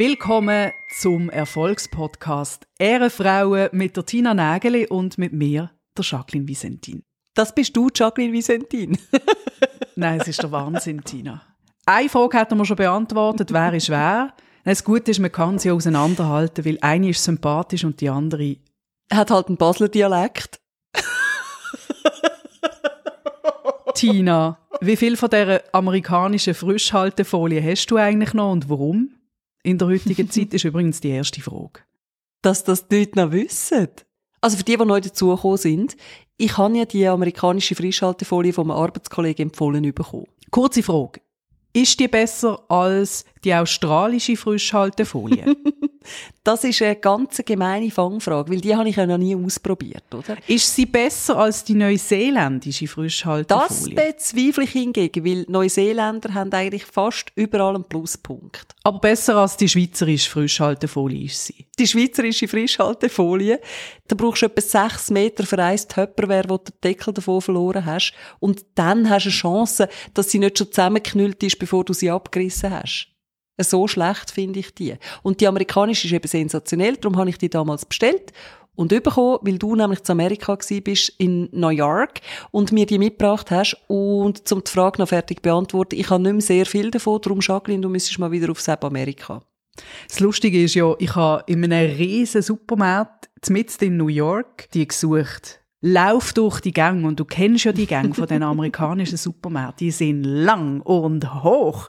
Willkommen zum Erfolgspodcast Ehrenfrauen mit der Tina Nägeli und mit mir, der Jacqueline Visentin. Das bist du, Jacqueline Visentin. Nein, es ist der Wahnsinn, Tina. Eine Frage hat er schon beantwortet, wer ist wer. Das Gute ist, man kann sie auseinanderhalten, weil eine ist sympathisch und die andere hat halt einen Basler Dialekt. Tina, wie viel von dieser amerikanischen Frischhaltefolie hast du eigentlich noch und warum? In der heutigen Zeit ist übrigens die erste Frage. Dass das die Leute noch wissen. Also für die, die neu dazugekommen sind, ich habe ja die amerikanische Frischhaltefolie von einem Arbeitskollegen empfohlen bekommen. Kurze Frage. Ist die besser als die australische Frischhaltefolie? das ist eine ganz gemeine Fangfrage, weil die habe ich ja noch nie ausprobiert, oder? Ist sie besser als die neuseeländische Frischhaltefolie? Das bezweifle ich hingegen, weil Neuseeländer haben eigentlich fast überall einen Pluspunkt. Aber besser als die schweizerische Frischhaltefolie ist sie? Die schweizerische Frischhaltefolie, da brauchst du etwa sechs Meter für ein Töpperwehr, wo du den Deckel davon verloren hast. Und dann hast du eine Chance, dass sie nicht schon zusammengeknüllt ist, bevor du sie abgerissen hast. So schlecht finde ich die. Und die amerikanische ist eben sensationell, darum habe ich die damals bestellt und bekommen, weil du nämlich zu Amerika bist in New York und mir die mitgebracht hast und zum die Frage noch fertig beantworten, ich habe nicht mehr sehr viel davon, darum Jacqueline, du müsstest mal wieder auf Seb Amerika. Das Lustige ist ja, ich habe in einem riesen Supermarkt mitten in New York die gesucht Lauf durch die Gänge und du kennst ja die Gänge von den amerikanischen Supermärkten. Die sind lang und hoch.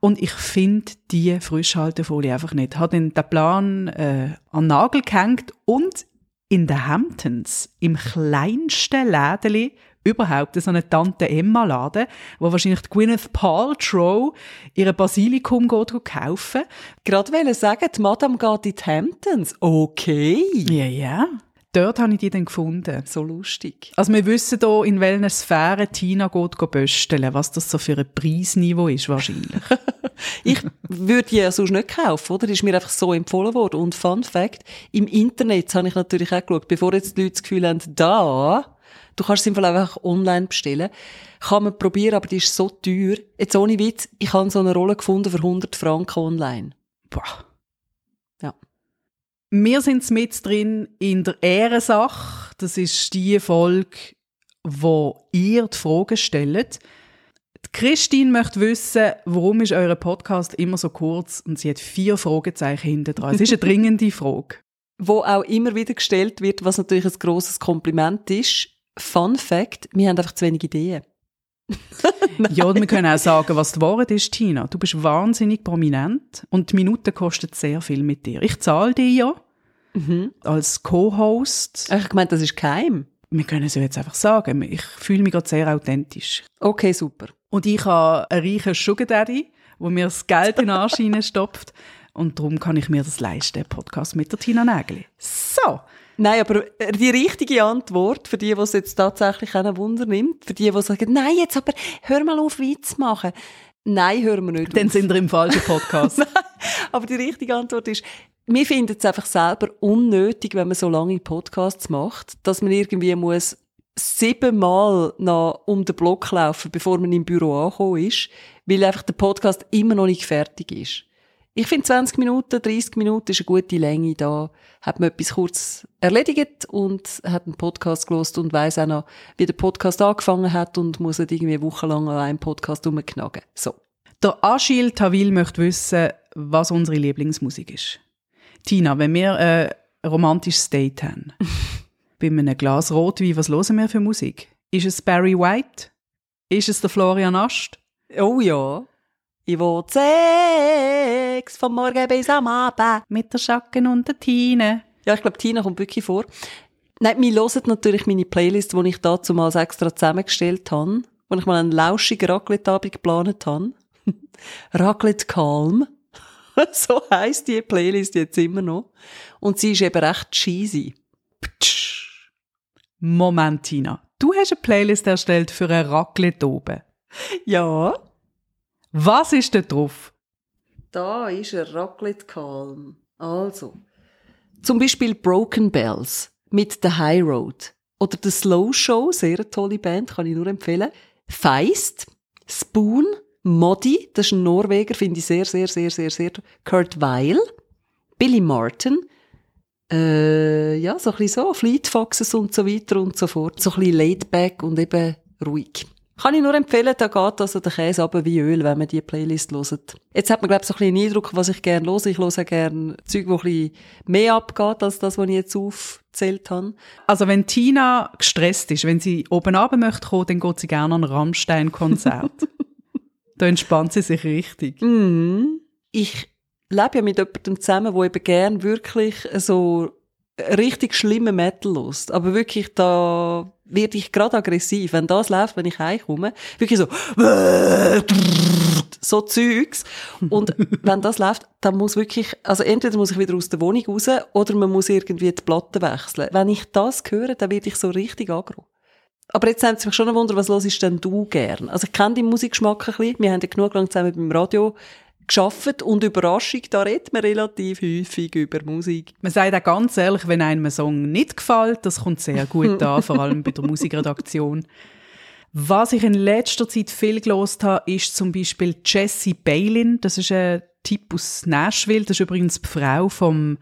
Und ich finde die Frischhaltefolie einfach nicht. Hat den Plan äh, an den Nagel gehängt und in den Hamptons, im kleinsten Lädeli überhaupt, so eine Tante Emma Laden, wo wahrscheinlich die Gwyneth Paltrow ihre Basilikum geht kaufen. Gerade wollte sagen, die Madame geht in die Hamptons. Okay. Ja, ja dort habe ich die dann gefunden. So lustig. Also wir wissen hier, in welchen Sphären Tina geht bösteln, was das so für ein Preisniveau ist wahrscheinlich. ich würde die ja sonst nicht kaufen, oder? Das ist mir einfach so empfohlen worden. Und Fun Fact, im Internet habe ich natürlich auch geschaut, bevor jetzt die Leute das Gefühl haben, da, du kannst es im Fall einfach online bestellen, kann man probieren, aber die ist so teuer. Jetzt ohne Witz, ich habe so eine Rolle gefunden für 100 Franken online. Boah. Wir sind mit drin in der Ehrensache. Das ist die Folge, wo ihr die Fragen stellt. Die Christine möchte wissen, warum ist euer Podcast immer so kurz und sie hat vier Fragezeichen hinter dran. Es ist eine dringende Frage. Wo auch immer wieder gestellt wird, was natürlich ein grosses Kompliment ist. Fun Fact, wir haben einfach zu wenig Ideen. ja, wir können auch sagen, was die Wahrheit ist, Tina. Du bist wahnsinnig prominent und die Minute kostet sehr viel mit dir. Ich zahle dir ja mhm. als Co-Host. Ich meine, das ist keim. Wir können es ja jetzt einfach sagen. Ich fühle mich gerade sehr authentisch. Okay, super. Und ich habe einen reichen Sugar Daddy, der mir das Geld in den Arsch stopft. Und darum kann ich mir das leisten, Podcast mit der Tina Nägeli. So. Nein, aber die richtige Antwort für die, die es jetzt tatsächlich einen Wunder nimmt, für die, die sagen, nein, jetzt aber hör mal auf, Witz machen. Nein, hören wir nicht. Dann auf. sind wir im falschen Podcast. aber die richtige Antwort ist, wir finden es einfach selber unnötig, wenn man so lange Podcasts macht, dass man irgendwie muss siebenmal noch um den Block laufen, bevor man im Büro angekommen ist, weil einfach der Podcast immer noch nicht fertig ist. Ich finde 20 Minuten, 30 Minuten ist eine gute Länge. Da hat man etwas kurz erledigt und hat einen Podcast gelost und weiß auch noch, wie der Podcast angefangen hat und muss nicht irgendwie wochenlang an einem Podcast rumknagen. So. Der Achille Tawil möchte wissen, was unsere Lieblingsmusik ist. Tina, wenn wir ein romantisches Date haben, bei einem Glas Rotwein, was hören wir für Musik? Ist es Barry White? Ist es der Florian Ast? Oh ja. Ich will Sex vom Morgen bis am Abend. Mit der Schacken und der Tine. Ja, ich glaube, Tina kommt wirklich vor. Nein, wir hören natürlich meine Playlist, die ich dazu mal extra zusammengestellt habe, wo ich mal einen lauschigen Raclette-Abend geplant habe. Raclette Calm. so heisst die Playlist jetzt immer noch. Und sie ist eben recht cheesy. Ptsch. Moment, Tina. Du hast eine Playlist erstellt für ein Raclette oben. Ja. Was ist da drauf? Da ist ein Raclette Calm. Also. Zum Beispiel Broken Bells mit The High Road. Oder The Slow Show, sehr tolle Band, kann ich nur empfehlen. Feist, Spoon, Modi, das ist ein Norweger, finde ich sehr, sehr, sehr, sehr, sehr. Kurt Weil, Billy Martin, äh, ja, so ein bisschen so, Fleet Foxes und so weiter und so fort. So ein bisschen laid back und eben ruhig. Kann ich nur empfehlen, da geht also der Käse aber wie Öl, wenn man die Playlist hört. Jetzt hat man, glaube ich, so ein bisschen einen Eindruck, was ich gerne höre. Ich höre gerne Zeug, wo ein bisschen mehr abgeht, als das, was ich jetzt aufgezählt habe. Also wenn Tina gestresst ist, wenn sie oben runter möchte kommen, dann geht sie gerne an ein Rammstein-Konzert. da entspannt sie sich richtig. Mhm. Ich lebe ja mit jemandem zusammen, der eben gern wirklich so richtig schlimme Metal lost. Aber wirklich, da werde ich gerade aggressiv. Wenn das läuft, wenn ich heimkomme, wirklich so, so Zeugs. Und wenn das läuft, dann muss wirklich, also entweder muss ich wieder aus der Wohnung raus, oder man muss irgendwie die Platte wechseln. Wenn ich das höre, dann werde ich so richtig aggro. Aber jetzt haben Sie mich schon ein Wunder, was los ist denn du gern? Also ich kenne deinen Musikgeschmack ein bisschen. Wir haben ja genug lang zusammen beim Radio geschafft und Überraschung, da redet man relativ häufig über Musik. Man sagt auch ganz ehrlich, wenn einem ein Song nicht gefällt, das kommt sehr gut an, vor allem bei der Musikredaktion. Was ich in letzter Zeit viel gelost habe, ist zum Beispiel Jesse Balin. Das ist ein Typ aus Nashville. Das ist übrigens die Frau vom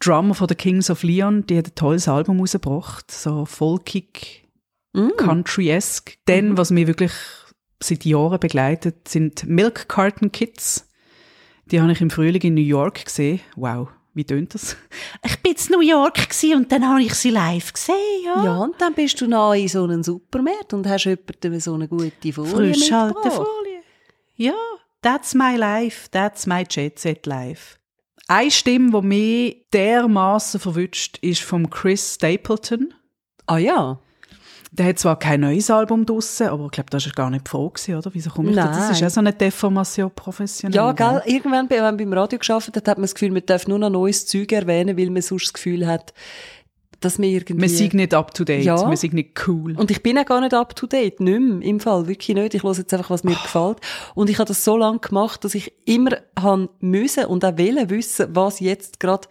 Drummer von The Kings of Leon. Die hat ein tolles Album rausgebracht. So folkig, mm. country-esque. Dann, was mir wirklich seit Jahren begleitet, sind Milk Carton Kids. Die habe ich im Frühling in New York gesehen. Wow, wie tönt das? Ich bin in New York und dann habe ich sie live gesehen, ja. Ja, und dann bist du noch in so einem Supermarkt und hast jemandem so eine gute Folie Frischhalte Folie. Ja, that's my life, that's my Jet Set Life. Eine Stimme, die mich dermaßen verwünscht, ist von Chris Stapleton. Ah ja. Der hat zwar kein neues Album draussen, aber ich glaube, das war gar nicht froh, oder? Wieso komme ich da? Das ist ja so eine Deformation professionell. Ja, gell? Irgendwann, wenn man beim Radio geschafft hat, hat man das Gefühl, man darf nur noch neues Zeug erwähnen, weil man sonst das Gefühl hat, dass man irgendwie... Man sind nicht up to date, ja. man sind nicht cool. Und ich bin auch gar nicht up to date, nicht mehr, im Fall, wirklich nicht. Ich höre jetzt einfach, was mir oh. gefällt. Und ich habe das so lange gemacht, dass ich immer haben müssen und auch wollen wissen, was jetzt gerade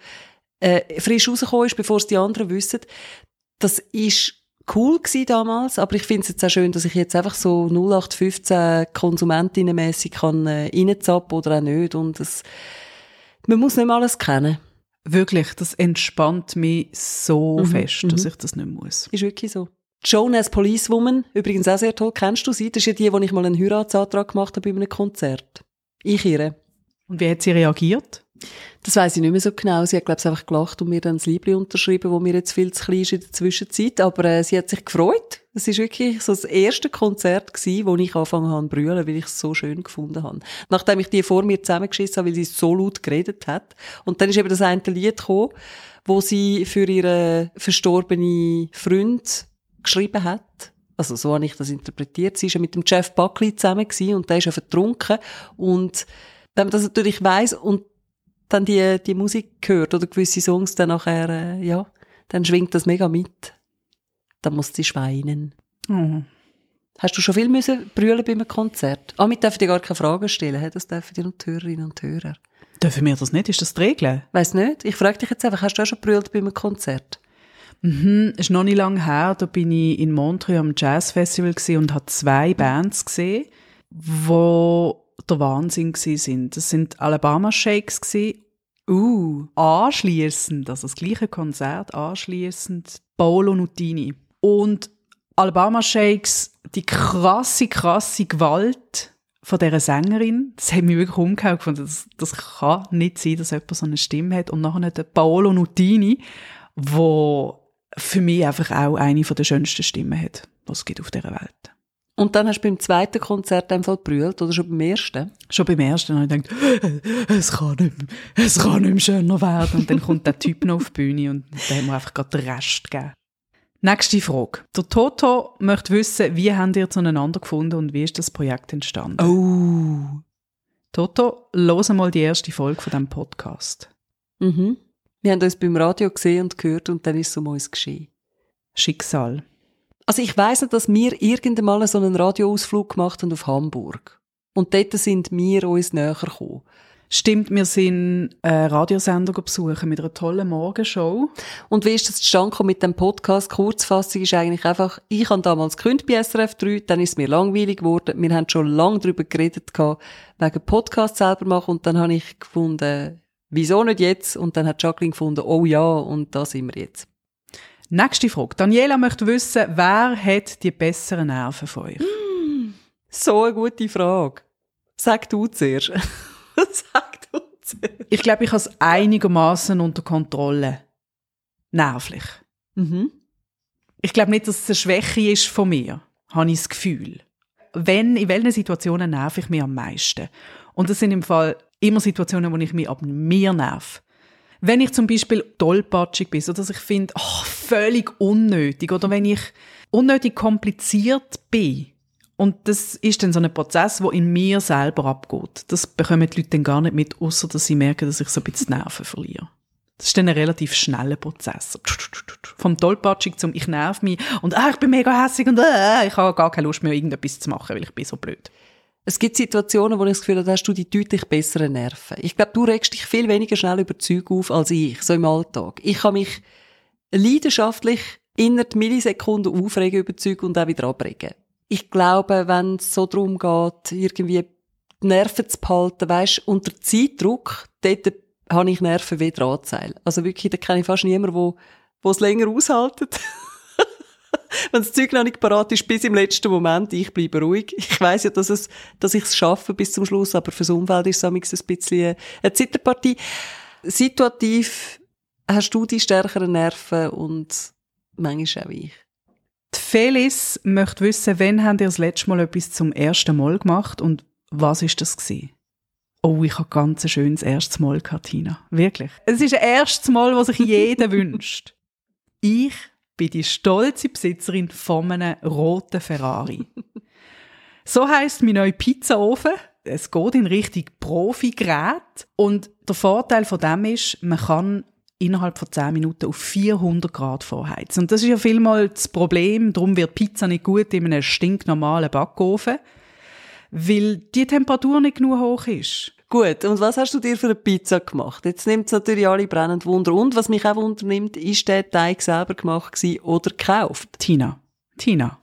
äh, frisch rausgekommen ist, bevor es die anderen wissen. Das ist cool gewesen damals, aber ich finde es jetzt auch schön, dass ich jetzt einfach so 0815 Konsumentinnenmässig kann äh, reinzappen oder auch nicht und das, man muss nicht mal alles kennen. Wirklich, das entspannt mich so mhm, fest, dass mhm. ich das nicht muss. Ist wirklich so. Joan as Policewoman, übrigens auch sehr toll, kennst du sie? Das ist ja die, wo ich mal einen Heiratsantrag gemacht habe bei einem Konzert. Ich ihre. Und wie hat sie reagiert? Das weiß ich nicht mehr so genau. Sie hat, glaube ich, einfach gelacht und mir dann das Liebling unterschrieben, wo mir jetzt viel zu klein ist in der Zwischenzeit. Aber äh, sie hat sich gefreut. Es ist wirklich so das erste Konzert gewesen, wo ich angefangen habe zu brüllen, weil ich es so schön gefunden habe. Nachdem ich die vor mir zusammengeschissen habe, weil sie so laut geredet hat. Und dann ist eben das eine Lied gekommen, wo sie für ihren verstorbenen Freund geschrieben hat. Also so habe ich das interpretiert. Sie war mit dem Jeff Buckley zusammen und der ist ja vertrunken. Und wenn man das natürlich weiss und dann die, die Musik hört oder gewisse Songs dann nachher, äh, ja, dann schwingt das mega mit. Dann muss sie schweinen. Mhm. Hast du schon viel müssen brüllen bei einem Konzert? Ah, mit dürfen dir gar keine Fragen stellen, das dürfen die Hörerinnen und Hörer. Dürfen wir das nicht? Ist das die Regel? Weiss nicht. Ich frage dich jetzt einfach, hast du auch schon brüllt bei einem Konzert? Mhm, ist noch nicht lange her. Da bin ich in Montreux am Jazz Festival und habe zwei Bands gesehen, wo der Wahnsinn sind. Das sind Alabama Shakes Uh, anschließend, also das gleiche Konzert, anschließend Paolo Nutini. Und Alabama Shakes, die krasse, krasse Gewalt von dieser Sängerin, das hat mich wirklich umgehauen. Das, das kann nicht sein, dass jemand so eine Stimme hat. Und nachher der Paolo Nutini, wo für mich einfach auch eine der schönsten Stimmen hat, was es gibt auf dieser Welt. Und dann hast du beim zweiten Konzert einfach brüllt oder schon beim ersten? Schon beim ersten habe ich gedacht, es kann nicht mehr, es kann nicht mehr schöner werden. Und dann kommt der Typ noch auf die Bühne und dann haben wir einfach gerade den Rest gegeben. Nächste Frage. Der Toto möchte wissen, wie habt ihr zueinander gefunden und wie ist das Projekt entstanden? Oh. Toto, los mal die erste Folge von diesem Podcast. Mhm. Wir haben uns beim Radio gesehen und gehört und dann ist es um uns geschehen. Schicksal. Also ich weiss nicht, dass wir irgendwann mal so einen Radioausflug gemacht haben auf Hamburg. Und dort sind wir uns näher gekommen. Stimmt, wir sind einen Radiosender besuchen mit einer tollen Morgenshow. Und wie ist das zustande mit dem Podcast? Kurzfassung ist eigentlich einfach, ich habe damals gekündigt bei SRF 3, dann ist es mir langweilig geworden. Wir haben schon lange darüber geredet, gehabt, wegen Podcast selber machen und dann habe ich gefunden, wieso nicht jetzt? Und dann hat Jacqueline gefunden, oh ja, und da sind wir jetzt. Nächste Frage. Daniela möchte wissen, wer hat die besseren Nerven von euch? So eine gute Frage. Sag du zuerst. Sag du zuerst. Ich glaube, ich habe es einigermaßen unter Kontrolle. Nervlich. Mhm. Ich glaube nicht, dass es eine Schwäche ist von mir, habe ich das Gefühl. Wenn, in welchen Situationen nerv ich mich am meisten? Und das sind im Fall immer Situationen, wo ich mich ab mir nerv. Wenn ich zum Beispiel tollpatschig bin, so dass ich finde, oh, völlig unnötig, oder wenn ich unnötig kompliziert bin, und das ist dann so ein Prozess, wo in mir selber abgeht. Das bekommen die Leute dann gar nicht mit, außer dass sie merken, dass ich so ein bisschen Nerven verliere. Das ist dann ein relativ schneller Prozess. Vom Tollpatschig zum ich nerv mich und ah, ich bin mega hässig und ah, ich habe gar keine Lust mehr, irgendetwas zu machen, weil ich bin so blöd. Es gibt Situationen, wo ich das Gefühl habe, da hast du die deutlich besseren Nerven. Ich glaube, du regst dich viel weniger schnell über Zeug auf als ich, so im Alltag. Ich kann mich leidenschaftlich innerhalb Millisekunden aufregen über Zeug und auch wieder abregen. Ich glaube, wenn es so darum geht, irgendwie die Nerven zu behalten, weisst, unter Zeitdruck, dort habe ich Nerven wie Drahtseil. Also wirklich, da kenne ich fast niemanden, wo, wo es länger aushaltet. wenn das Zeug noch nicht parat ist, bis im letzten Moment, ich bleibe ruhig. Ich weiss ja, dass, es, dass ich es schaffe bis zum Schluss, aber fürs Umfeld ist es ein bisschen eine Zitterpartie. Situativ hast du die stärkeren Nerven und manchmal auch ich. Die Felis möchte wissen, wann habt ihr das letzte Mal etwas zum ersten Mal gemacht und was ist das gewesen? Oh, ich habe ganz ein schönes erstes Mal, Katina. Wirklich. Es ist ein erstes Mal, was sich jeder wünscht. Ich bin die stolze Besitzerin von einem roten Ferrari. so heißt mein neuer Pizzaofen. Es geht in Richtung Profi-Gerät. Und der Vorteil von dem ist, man kann innerhalb von 10 Minuten auf 400 Grad vorheizen. Und das ist ja vielmal das Problem. Darum wird Pizza nicht gut in einem stinknormalen Backofen, weil die Temperatur nicht genug hoch ist. Gut, und was hast du dir für eine Pizza gemacht? Jetzt nimmt es natürlich alle brennend Wunder. Und was mich auch wundernimmt, ist der Teig selber gemacht oder gekauft? Tina, Tina,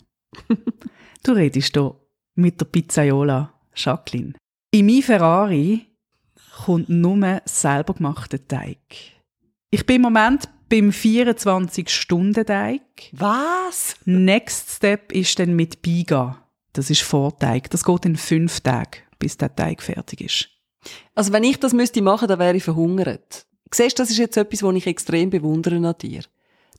du redest hier mit der Pizzaiola Jacqueline. In mein Ferrari kommt nur selber gemachter Teig. Ich bin im Moment beim 24-Stunden-Teig. Was? Next Step ist dann mit Biga. Das ist Vorteig. Das geht in fünf Tagen, bis der Teig fertig ist. Also wenn ich das müsste machen, dann wäre ich verhungert. Siehst, das ist jetzt etwas, was ich extrem bewundere an dir.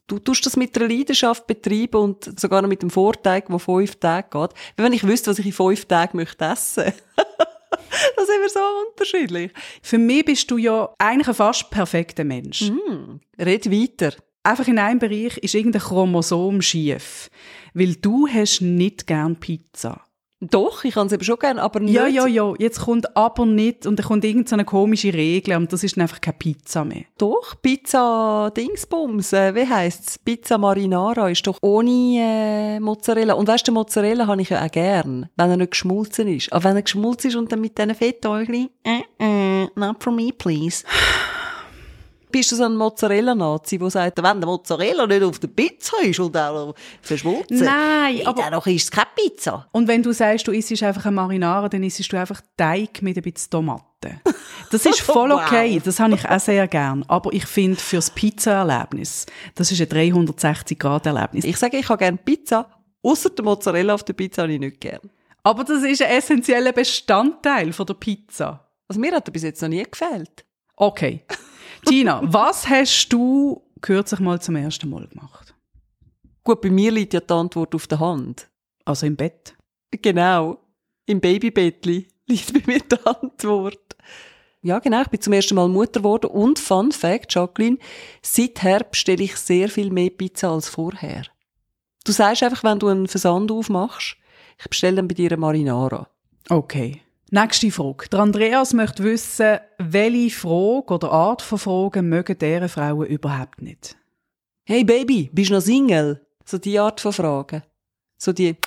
Du tust das mit einer Leidenschaft betreiben und sogar noch mit dem Vorteig, der fünf Tage geht. Wie wenn ich wüsste, was ich in fünf Tagen möchte essen. da sind wir so unterschiedlich. Für mich bist du ja eigentlich ein fast perfekter Mensch. Hm, red weiter. Einfach in einem Bereich ist irgendein Chromosom schief. Weil du hast nicht gern Pizza. Doch, ich kann es eben schon gerne, aber nicht. Ja, ja, ja. Jetzt kommt aber nicht und dann kommt irgendeine komische Regel und das ist dann einfach keine Pizza mehr. Doch, Pizza Dingsbums, äh, wie heisst's? Pizza Marinara ist doch ohne äh, Mozzarella. Und weißt du, Mozzarella habe ich ja auch gern, wenn er nicht geschmolzen ist. Aber wenn er geschmolzen ist und dann mit diesen Fettäugli, äh, äh, not for me, please. Bist du so ein Mozzarella-Nazi, der sagt, wenn der Mozzarella nicht auf der Pizza ist und auch verschmolzen, Nein, aber- dann ist es keine Pizza. Und wenn du sagst, du isst einfach eine Marinara, dann isst du einfach Teig mit ein bisschen Tomaten. Das ist voll okay, das habe ich auch sehr gern. Aber ich finde, fürs Pizza-Erlebnis, das ist ein 360-Grad-Erlebnis. Ich sage, ich habe gerne Pizza, außer der Mozzarella auf der Pizza habe ich nicht gern. Aber das ist ein essentieller Bestandteil von der Pizza. Also mir hat er bis jetzt noch nie gefällt. Okay. Tina, was hast du kürzlich mal zum ersten Mal gemacht? Gut, bei mir liegt ja die Antwort auf der Hand. Also im Bett. Genau. Im Babybettli liegt bei mir die Antwort. Ja, genau. Ich bin zum ersten Mal Mutter geworden. Und Fun Fact, Jacqueline, seither bestelle ich sehr viel mehr Pizza als vorher. Du sagst einfach, wenn du einen Versand aufmachst, ich bestelle dann bei dir eine Marinara. Okay. Nächste Frage. Der Andreas möchte wissen, welche Frage oder Art von Fragen mögen deren Frauen überhaupt nicht. Hey Baby, bist du noch Single? So die Art von Fragen. So die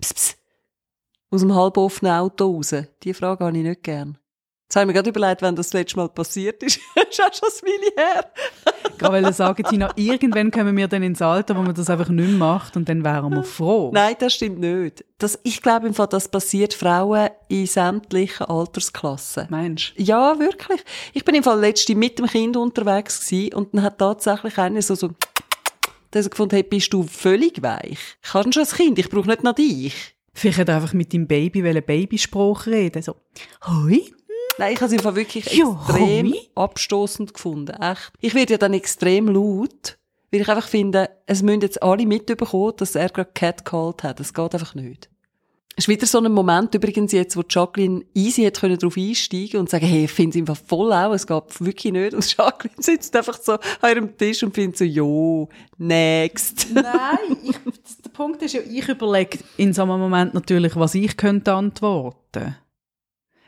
Pss, pss, aus dem halboffenen Auto raus. Die Frage habe ich nicht gern. Jetzt habe ich mir gerade überlegt, wenn das, das letzte Mal passiert ist. das ist auch schon ein Weile her. Ich wollte sagen, Tina, irgendwann kommen wir dann ins Alter, wo man das einfach nicht macht und dann wären wir froh. Nein, das stimmt nicht. Das, ich glaube im Fall, das passiert Frauen in sämtlichen Altersklassen. Meinst Ja, wirklich. Ich bin im Fall letzte mit dem Kind unterwegs gewesen und dann hat tatsächlich einer so, so, der so gefunden, hey, bist du völlig weich? Ich habe schon ein Kind, ich brauche nicht noch dich. Vielleicht hat er einfach mit deinem Baby wollen Babyspruch reden. So, hoi, Nein, ich habe es Fall wirklich Ja, extrem Homie. abstoßend gefunden. Echt. Ich werde ja dann extrem laut, weil ich einfach finde, es müssen jetzt alle mitbekommen, dass er gerade Cat called hat. Das geht einfach nicht. Es ist wieder so ein Moment übrigens jetzt, wo Jacqueline easy hat können drauf einsteigen und sagen, hey, ich finde es einfach voll auch, es geht wirklich nicht. Und Jacqueline sitzt einfach so an ihrem Tisch und findet so, jo, next. Nein, ich, der Punkt ist ja, ich überlege in so einem Moment natürlich, was ich könnte antworten.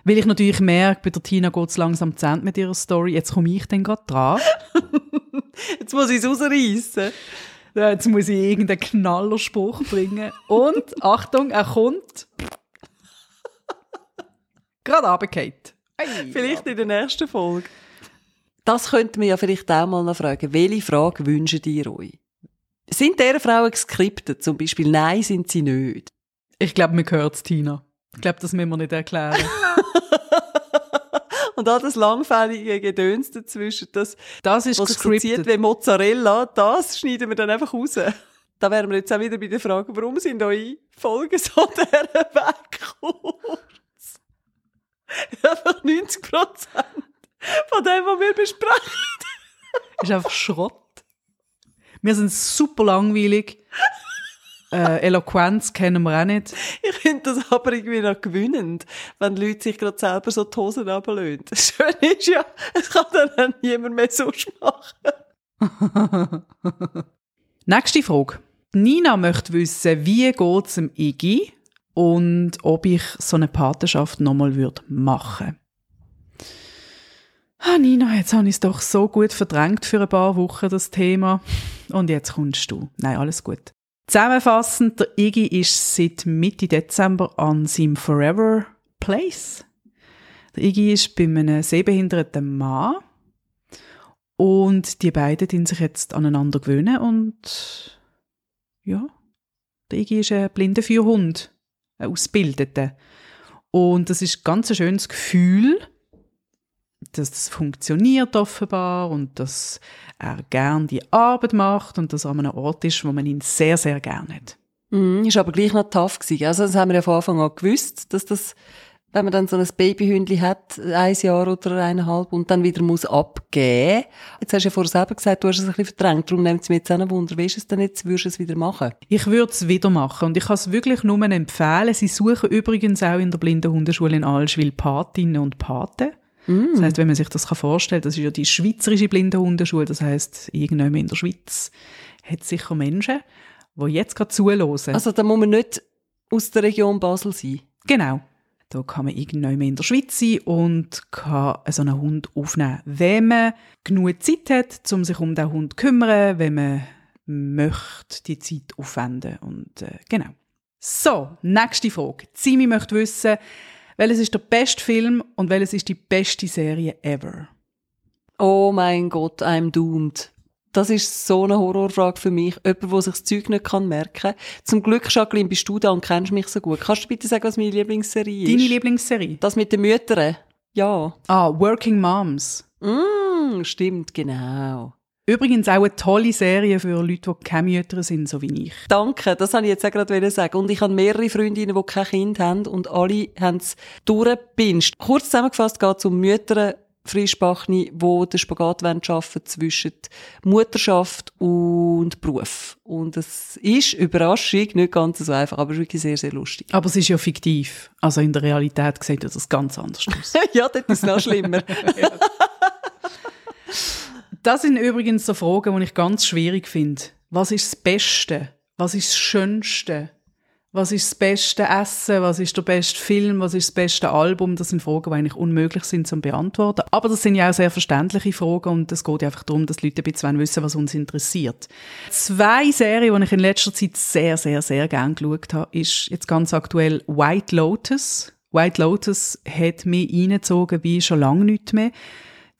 Weil ich natürlich merke, bei der Tina geht es langsam zu Ende mit ihrer Story. Jetzt komme ich dann gerade dran. Jetzt muss ich es rausreißen. Jetzt muss ich irgendeinen Knallerspruch bringen. Und, Achtung, er kommt. Gerade runtergefallen. Ei, Vielleicht in der nächsten Folge. Das könnten wir ja vielleicht auch mal noch fragen. Welche Frage wünscht ihr euch? Sind diese Frauen geskriptet? Zum Beispiel, nein, sind sie nicht. Ich glaube, mir gehört Tina. Ich glaube, das müssen wir nicht erklären. Und all das langfällige Gedöns dazwischen, das, Das ist was gescriptet wie Mozzarella, das schneiden wir dann einfach raus. Da wären wir jetzt auch wieder bei der Frage, warum sind eure Folgen so der Weg kurz? Einfach 90 Prozent von dem, was wir besprechen. ist einfach Schrott. Wir sind super langweilig. Äh, Eloquenz kennen wir auch nicht. Ich finde das aber irgendwie noch gewinnend, wenn Leute sich gerade selber so die Hosen runterlassen. Das Schöne ist ja, es kann dann niemand mehr sonst machen. Nächste Frage. Nina möchte wissen, wie geht es Iggy und ob ich so eine Patenschaft nochmal würde machen. Ah, Nina, jetzt habe ich es doch so gut verdrängt für ein paar Wochen, das Thema. Und jetzt kommst du. Nein, alles gut. Zusammenfassend, der Iggy ist seit Mitte Dezember an seinem Forever Place. Der Iggy ist bei einem sehbehinderten Mann. Und die beiden tun sich jetzt aneinander gewöhnen und ja, der Iggy ist ein blinder Führhund, ein Ausgebildeter. Und das ist ganz ein schönes Gefühl, dass das funktioniert offenbar und dass er gern die Arbeit macht und dass er an einem Ort ist, wo man ihn sehr, sehr gern hat. Mhm, ist aber gleich noch tough gewesen. Also, das haben wir ja von Anfang an gewusst, dass das, wenn man dann so ein Babyhündli hat, ein Jahr oder eineinhalb, und dann wieder muss abgeben. Jetzt hast du ja vorher selber gesagt, du hast es ein bisschen verdrängt, darum nimmt es mich jetzt auch ein Wunder, wie ist es denn jetzt, würdest du es wieder machen? Ich würde es wieder machen und ich kann es wirklich nur empfehlen. Sie suchen übrigens auch in der blinden Hundeschule in Allschwil Patinnen und Paten. Das heißt, wenn man sich das vorstellen kann, das ist ja die schweizerische blinde Hundeschule, das heißt, irgendwann in der Schweiz hat sicher Menschen, die jetzt gerade zuhören. Also, da muss man nicht aus der Region Basel sein. Genau. Da kann man irgendwann in der Schweiz sein und kann so einen Hund aufnehmen, wenn man genug Zeit hat, um sich um den Hund zu kümmern, wenn man möchte die Zeit aufwenden und äh, genau. So, nächste Frage. Zimi möchte wissen, welches ist der beste Film und welches ist die beste Serie ever? Oh mein Gott, I'm doomed. Das ist so eine Horrorfrage für mich. Jemand, der sich das Zeug nicht kann merken Zum Glück, Jacqueline, bist du da und kennst mich so gut. Kannst du bitte sagen, was meine Lieblingsserie ist? Deine Lieblingsserie? Das mit den Müttern? Ja. Ah, Working Moms. Mm, stimmt, genau. Übrigens auch eine tolle Serie für Leute, die keine Mütter sind, so wie ich. Danke, das wollte ich jetzt auch gerade sagen. Und ich habe mehrere Freundinnen, die kein Kind haben und alle haben es durchgepinscht. Kurz zusammengefasst geht es um Mütter, Frischbachni, die den Spagat schaffen zwischen Mutterschaft und Beruf. Und es ist, Überraschung, nicht ganz so einfach, aber wirklich sehr, sehr lustig. Aber es ist ja fiktiv. Also in der Realität sieht das ganz anders aus. ja, das ist noch schlimmer. Das sind übrigens so Fragen, die ich ganz schwierig finde. Was ist das Beste? Was ist das Schönste? Was ist das beste Essen? Was ist der beste Film? Was ist das beste Album? Das sind Fragen, die eigentlich unmöglich sind zu beantworten. Aber das sind ja auch sehr verständliche Fragen und es geht ja einfach darum, dass die Leute ein bisschen wissen, was uns interessiert. Zwei Serien, die ich in letzter Zeit sehr, sehr, sehr gern geschaut habe, ist jetzt ganz aktuell White Lotus White Lotus hat mich reingezogen wie schon lange nicht mehr.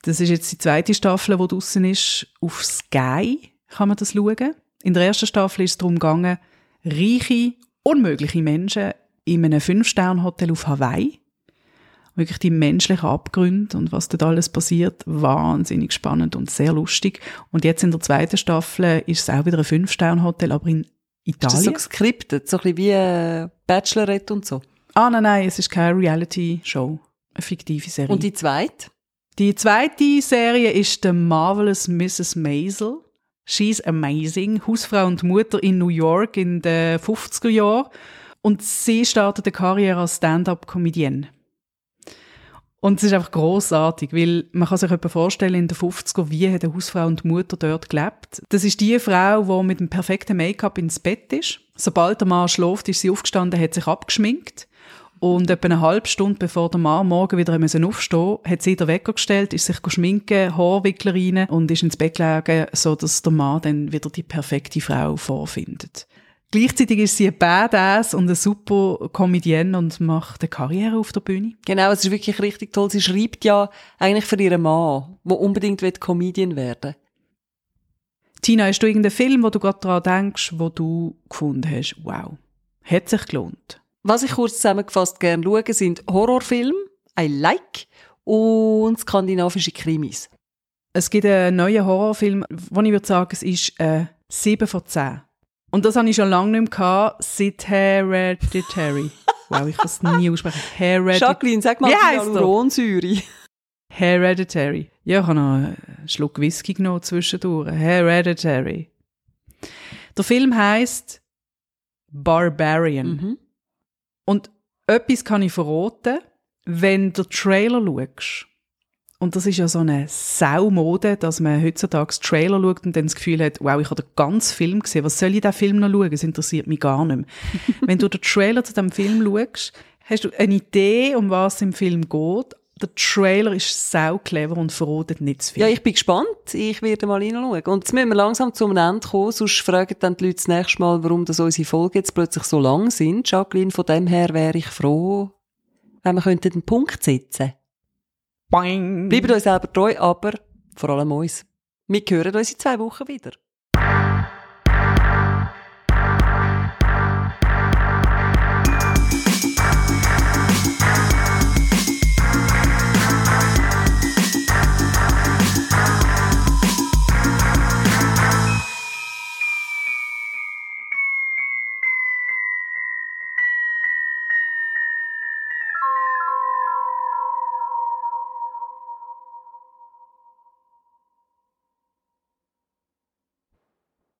Das ist jetzt die zweite Staffel, die draussen ist. Auf Sky kann man das schauen. In der ersten Staffel ist es darum gegangen, reiche, unmögliche Menschen in einem Fünf-Sterne-Hotel auf Hawaii. Wirklich die menschlichen Abgründe und was dort alles passiert, wahnsinnig spannend und sehr lustig. Und jetzt in der zweiten Staffel ist es auch wieder ein Fünf-Sterne-Hotel, aber in Ist das so Italien. geskriptet? So ein bisschen wie äh, Bachelorette und so. Ah, nein, nein, es ist keine Reality-Show. Eine fiktive Serie. Und die zweite? Die zweite Serie ist The Marvelous Mrs. Maisel. She's amazing. Hausfrau und Mutter in New York in den 50er Jahren. Und sie startet eine Karriere als Stand-up-Comedienne. Und es ist einfach großartig, weil man kann sich etwa vorstellen, in den 50er, wie hat eine Hausfrau und Mutter dort gelebt. Das ist die Frau, die mit dem perfekten Make-up ins Bett ist. Sobald der Mann schläft, ist sie aufgestanden, hat sich abgeschminkt. Und etwa eine halbe Stunde bevor der Mann morgen wieder aufstehen musste, hat sie den Wecker gestellt, ist sich schminken, Haarwickler rein und ist ins Bett gelegen, so dass der Mann dann wieder die perfekte Frau vorfindet. Gleichzeitig ist sie ein Badass und eine super Comedienne und macht eine Karriere auf der Bühne. Genau, es ist wirklich richtig toll. Sie schreibt ja eigentlich für ihren Mann, der unbedingt will Comedian werden Tina, hast du irgendeinen Film, wo du gerade daran denkst, wo du gefunden hast, wow, hat sich gelohnt? Was ich kurz zusammengefasst gerne schaue, sind Horrorfilme, I like, und skandinavische Krimis. Es gibt einen neuen Horrorfilm, wo ich würde sagen, es ist äh, 7 von 10. Und das habe ich schon lange nicht mehr seit Hereditary. wow, ich kann es nie aussprechen. Hereditary. Jacqueline, sag mal? Hyaluronsäure. Hereditary. Ja, ich habe noch einen Schluck Whisky genommen zwischendurch. Hereditary. Der Film heißt Barbarian. Mhm. Und etwas kann ich verraten, wenn du den Trailer schaust. Und das ist ja so eine Saumode, dass man heutzutage Trailer schaut und dann das Gefühl hat, wow, ich habe den ganzen Film gesehen. Was soll ich den Film noch schauen? Das interessiert mich gar nicht mehr. wenn du den Trailer zu dem Film schaust, hast du eine Idee, um was es im Film geht. Der Trailer ist sau clever und verratet nicht zu viel. Ja, ich bin gespannt. Ich werde mal reinschauen. Und jetzt müssen wir langsam zum Ende kommen, sonst fragen dann die Leute das nächste Mal, warum das unsere Folgen jetzt plötzlich so lang sind. Jacqueline, von dem her wäre ich froh, wenn wir könnten einen Punkt setzen Boing. Bleiben uns selber treu, aber vor allem uns. Wir hören uns in zwei Wochen wieder.